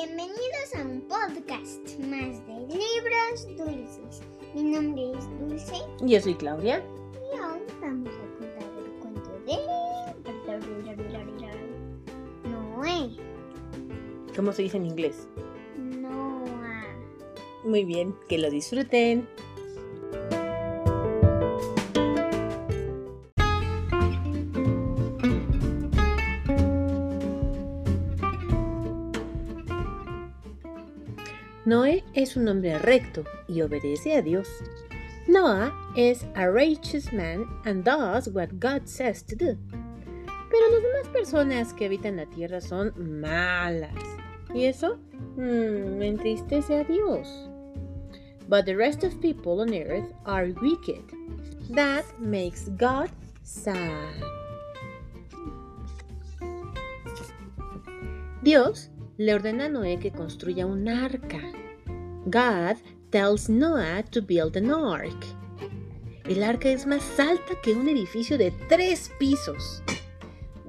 Bienvenidos a un podcast más de libros dulces. Mi nombre es Dulce Yo soy Claudia. y hoy vamos a contar el cuento de Noé. ¿Cómo se dice en inglés? Noah. Muy bien, que lo disfruten. Noé es un hombre recto y obedece a Dios. Noah is a righteous man and does what God says to do. Pero las demás personas que habitan la tierra son malas. ¿Y eso? Mm, entristece a Dios. But the rest of people on earth are wicked. That makes God sad. Dios le ordena a Noé que construya un arca. God tells Noah to build an ark. El arca es más alta que un edificio de tres pisos.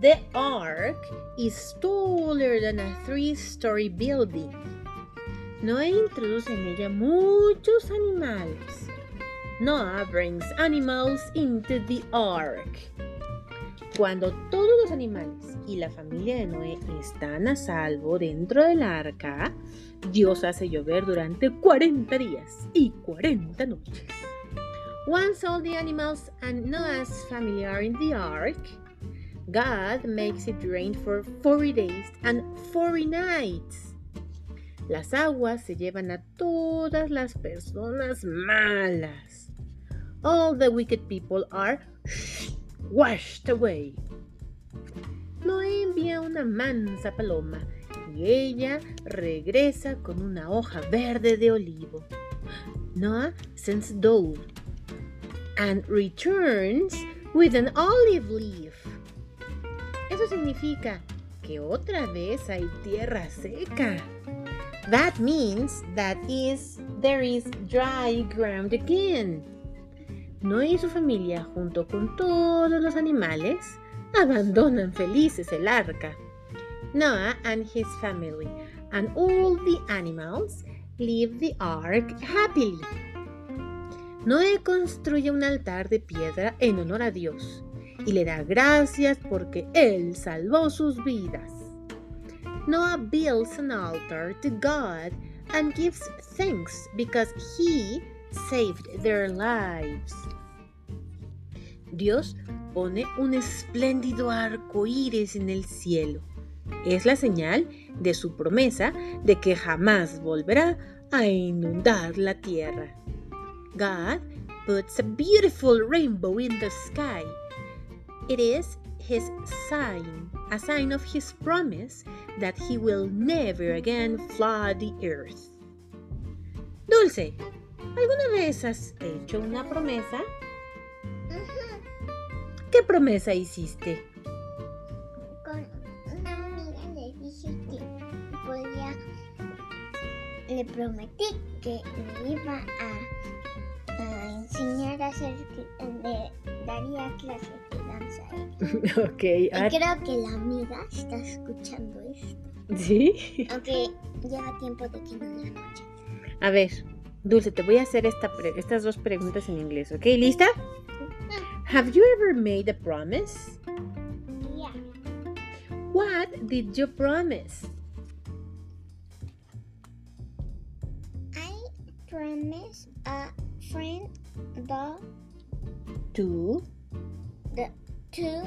The ark is taller than a three-story building. Noé introduce en ella muchos animales. Noah brings animals into the ark. Cuando todos los animales y la familia de Noé están a salvo dentro del arca, Dios hace llover durante 40 días y 40 noches. Once all the animals and Noah's family are in the ark, God makes it rain for 40 days and 40 nights. Las aguas se llevan a todas las personas malas. All the wicked people are washed away. Noé envía una mansa paloma y ella regresa con una hoja verde de olivo. Noah sends dove and returns with an olive leaf. Eso significa que otra vez hay tierra seca. That means that is there is dry ground again. Noé y su familia, junto con todos los animales, abandonan felices el arca. Noah and his family and all the animals leave the ark happily. Noé construye un altar de piedra en honor a Dios y le da gracias porque Él salvó sus vidas. Noah builds an altar to God and gives thanks because He saved their lives. Dios pone un espléndido arco iris en el cielo. Es la señal de su promesa de que jamás volverá a inundar la tierra. God puts a beautiful rainbow in the sky. It is his sign, a sign of his promise that he will never again flood the earth. Dulce, ¿alguna vez has hecho una promesa? ¿Qué promesa hiciste? Con una amiga le dije que podía. Le prometí que me iba a, a enseñar a hacer. Le daría clases de danza ok, Y ah, creo que la amiga está escuchando esto. ¿sí? Aunque lleva tiempo de que no la escucha. A ver, Dulce, te voy a hacer esta estas dos preguntas en inglés, ¿ok? ¿Lista? Have you ever made a promise? Yeah. What did you promise? I promise a friend the To the to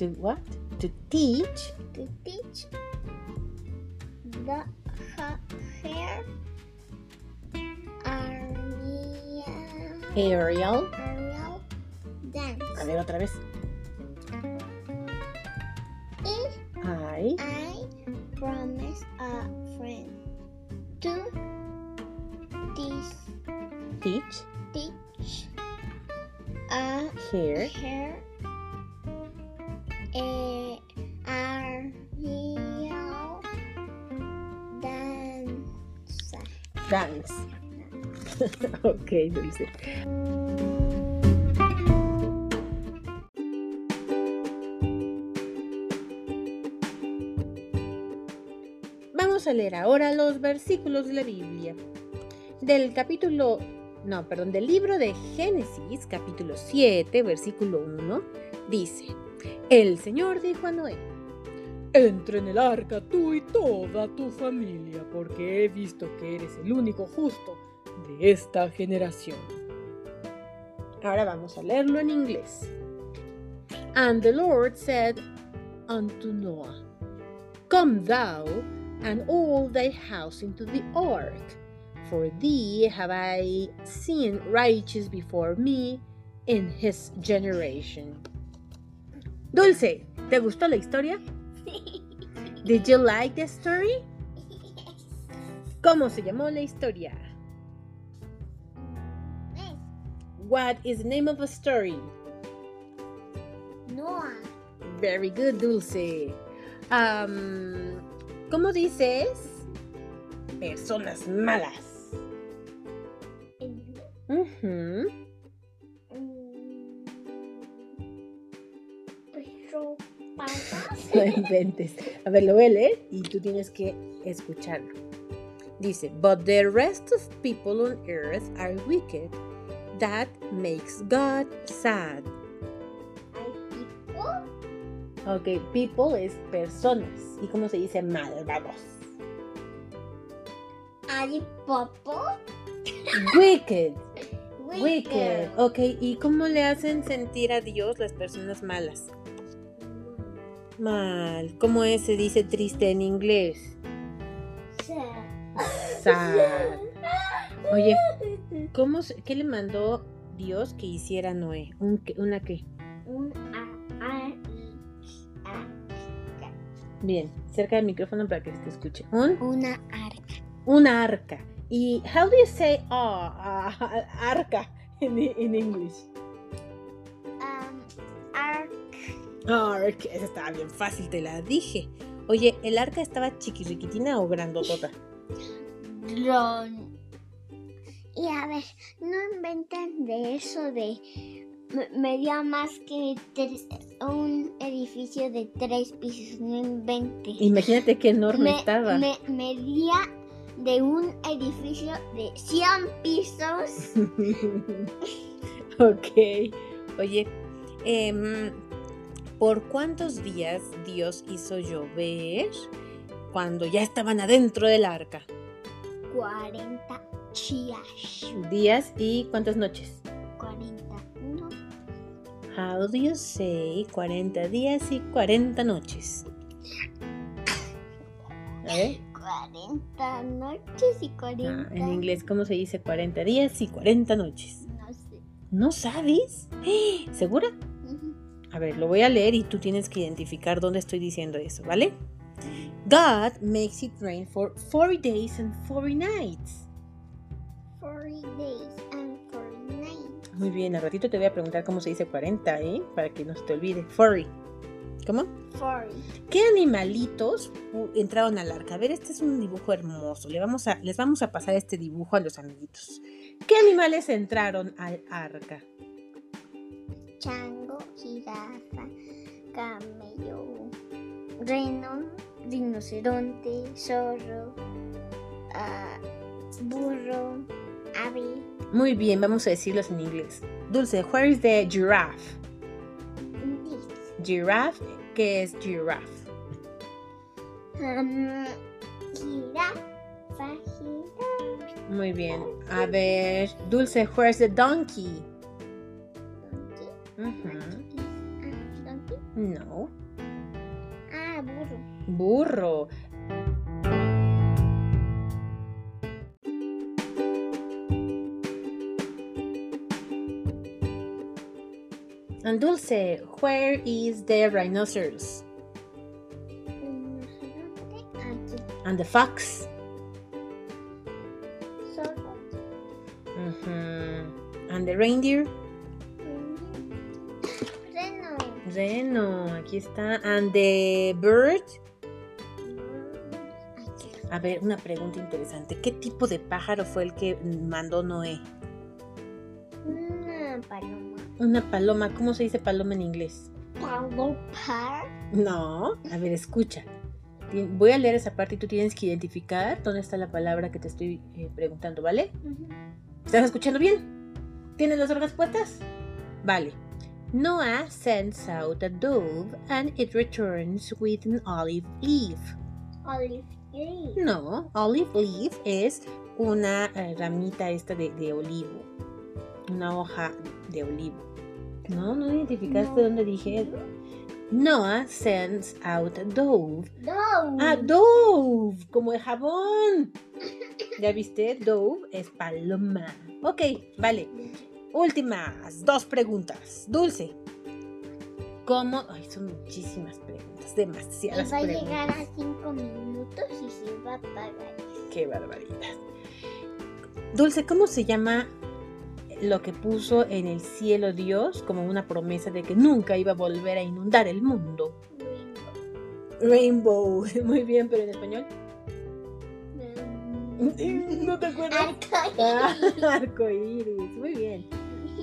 to what? To teach to teach the Ariel Ariel. Ariel dance. A ver otra vez. I I promise a friend to teach teach teach a here hair eh, Ariel dance. dance. ok, Dulce. Vamos a leer ahora los versículos de la Biblia. Del capítulo, no, perdón, del libro de Génesis, capítulo 7, versículo 1, dice, el Señor dijo a Noé, Entra en el arca tú y toda tu familia, porque he visto que eres el único justo de esta generación. Ahora vamos a leerlo en inglés. And the Lord said unto Noah, Come thou and all thy house into the ark, for thee have I seen righteous before me in his generation. Dulce, ¿te gustó la historia? Did you like the story? ¿Cómo se llamó la historia? What is the name of the story? Noah. Very good, Dulce. Um, ¿Cómo dices? Personas malas. Patas. No inventes. A ver, lo voy a leer y tú tienes que escucharlo. Dice, but the rest of people on earth are wicked. That makes God sad. Ok, people es personas. ¿Y cómo se dice malvados? Hay popo. Wicked. Wicked. Ok, ¿y cómo le hacen sentir a Dios las personas malas? Mal. ¿Cómo es, se dice triste en inglés? Sad. Oye, ¿cómo, ¿qué le mandó Dios que hiciera Noé? ¿Un, ¿Una qué? Un a, a, a, Bien, cerca del micrófono para que se te escuche. Un, una arca. una arca. ¿Y how do you say ah, ah, arca en in English? Um, ark. Ark, esa estaba bien fácil, te la dije. Oye, ¿el arca estaba chiquiriquitina o grandotota? Dron. Y a ver, no inventen de eso de me- medía más que un edificio de tres pisos, no inventen. Imagínate qué enorme Me- estaba. me- medía de un edificio de 100 pisos. ok. Oye, em, ¿por cuántos días Dios hizo llover cuando ya estaban adentro del arca? 40 Días y cuántas noches. 40. No. How do you say 40 días y 40 noches? A ver. 40 noches y 40. Ah, en inglés, ¿cómo se dice 40 días y 40 noches? No sé. ¿No sabes? ¿Segura? Ujú. A ver, lo voy a leer y tú tienes que identificar dónde estoy diciendo eso, ¿vale? God makes it rain for 40 days and 40 nights. 40 days and 40 nights. Muy bien, al ratito te voy a preguntar cómo se dice 40, ¿eh? Para que no se te olvide. 40. ¿Cómo? 40. ¿Qué animalitos uh, entraron al arca? A ver, este es un dibujo hermoso. Le vamos a, les vamos a pasar este dibujo a los amiguitos. ¿Qué animales entraron al arca? Chango, jirafa, camello, reno, rinoceronte, zorro, ah, burro, ave. Muy bien, vamos a decirlos en inglés. Dulce, where is the giraffe? This. Giraffe, ¿qué es giraffe? Um, jirafa, jirafa. Muy bien. A ver, Dulce, where's the donkey? Donkey. Ujú. Ah, donkey. No. Ah, burro. Burro. And Dulce, where is the rhinoceros? And the fox? Zorro. Mhm. And the reindeer? Reno. Reno, aquí está. And the bird? A ver, una pregunta interesante. ¿Qué tipo de pájaro fue el que mandó Noé? Una paloma. Una paloma. ¿Cómo se dice paloma en inglés? Palopar. No. A ver, escucha. Voy a leer esa parte y tú tienes que identificar dónde está la palabra que te estoy eh, preguntando, ¿vale? ¿Estás escuchando bien? ¿Tienes las orejas puestas? Vale. Noah sends out a dove and it returns with an olive leaf. Olive leaf. No, olive leaf es una eh, ramita esta de, de, olivo. Una hoja de olivo. ¿No? ¿No identificaste No. dónde dije? Noah sends out a dove. Dove. Ah, Dove, como el jabón. ¿Ya viste? Dove es paloma. Ok, vale. Últimas dos preguntas. Dulce. ¿Cómo? Ay, son muchísimas preguntas, Y demasiadas va a preguntas. llegar a cinco minutos y se va a apagar. Qué barbaridad. Dulce, ¿cómo se llama lo que puso en el cielo Dios como una promesa de que nunca iba a volver a inundar el mundo? Rainbow. Muy bien, pero en español. ¿No te acuerdas? Ah, Arcoíris. arcoíris, muy bien.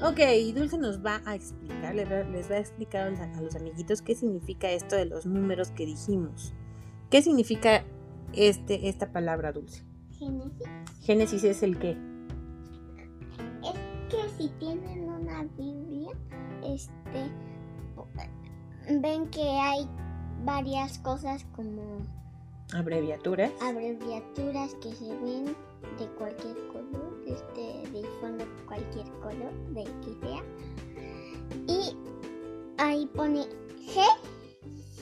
Ok, Dulce nos va a explicar, les va, a explicar a los, a los amiguitos qué significa esto de los números que dijimos. ¿Qué significa este, esta palabra Dulce? Génesis. Génesis es el qué? Si tienen una Biblia, este, ven que hay varias cosas como Abreviaturas. abreviaturas que se ven de cualquier color, este, de fondo cualquier color, de que sea. Y ahí pone G,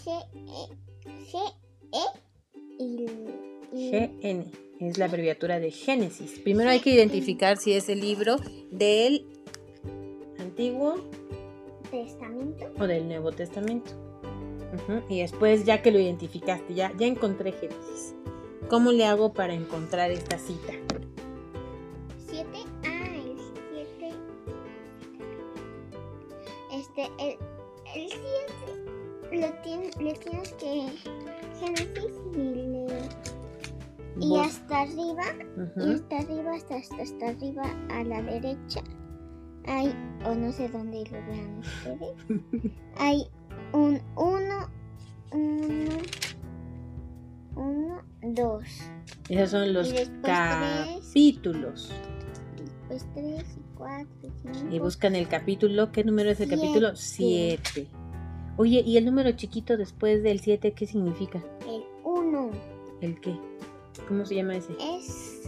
G, E, G, E y, y GN es la abreviatura de Génesis. Primero hay que identificar si es el libro del Antiguo Testamento. o del Nuevo Testamento. Y después, ya que lo identificaste, ya, ya encontré Génesis. ¿Cómo le hago para encontrar esta cita? 7, ah, el 7. Este, el, el 7 lo tienes, le tienes que Génesis y y Vos- hasta arriba, y Ujú. hasta arriba, hasta, hasta, hasta arriba a la derecha hay, o no sé dónde lo vean ustedes, hay un 1, 1, 1, 2, Esos son los Y capítulos. después 3 y 4 y 5. Y buscan el capítulo. ¿Qué número es el Siete. capítulo? 7. Oye, ¿y el número chiquito después del 7 qué significa? El 1 ¿El qué? ¿Cómo se llama ese? es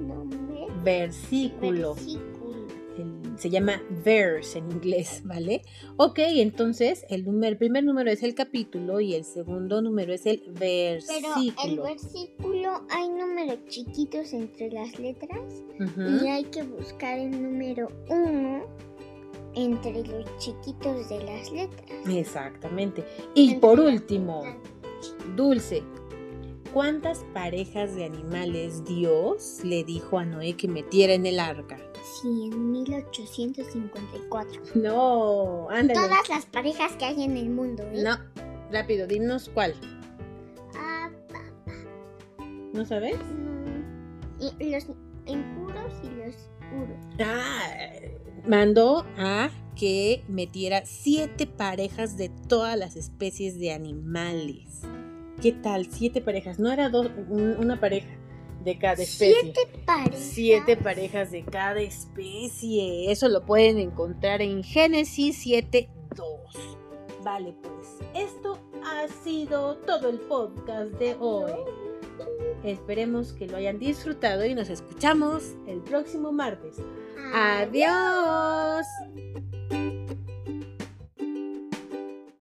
nombre Versículo. versículo. El- se llama verse en inglés, ¿vale? Ok, entonces el, número, el primer número es el capítulo y el segundo número es el Pero versículo. el versículo hay números chiquitos entre las letras y hay que buscar el número 1 entre los chiquitos de las letras. Exactamente. Y por último. Dulce, ¿cuántas parejas de animales Dios le dijo a Noé que metiera en el arca? Sí, en 1854. No, ándale. Todas las parejas que hay en el mundo, ¿eh? No, rápido, dinos cuál. Ah, ¿No sabes? no. Y los impuros y los puros. Ah, mandó a que metiera siete parejas de todas las especies de animales. ¿Qué tal? Siete parejas. No era dos, un- una pareja de cada especie. Siete parejas. Siete parejas de cada especie. Eso lo pueden encontrar en Génesis 7.2. Vale, pues esto ha sido todo el podcast de hoy. Esperemos que lo hayan disfrutado y nos escuchamos el próximo martes. Adiós.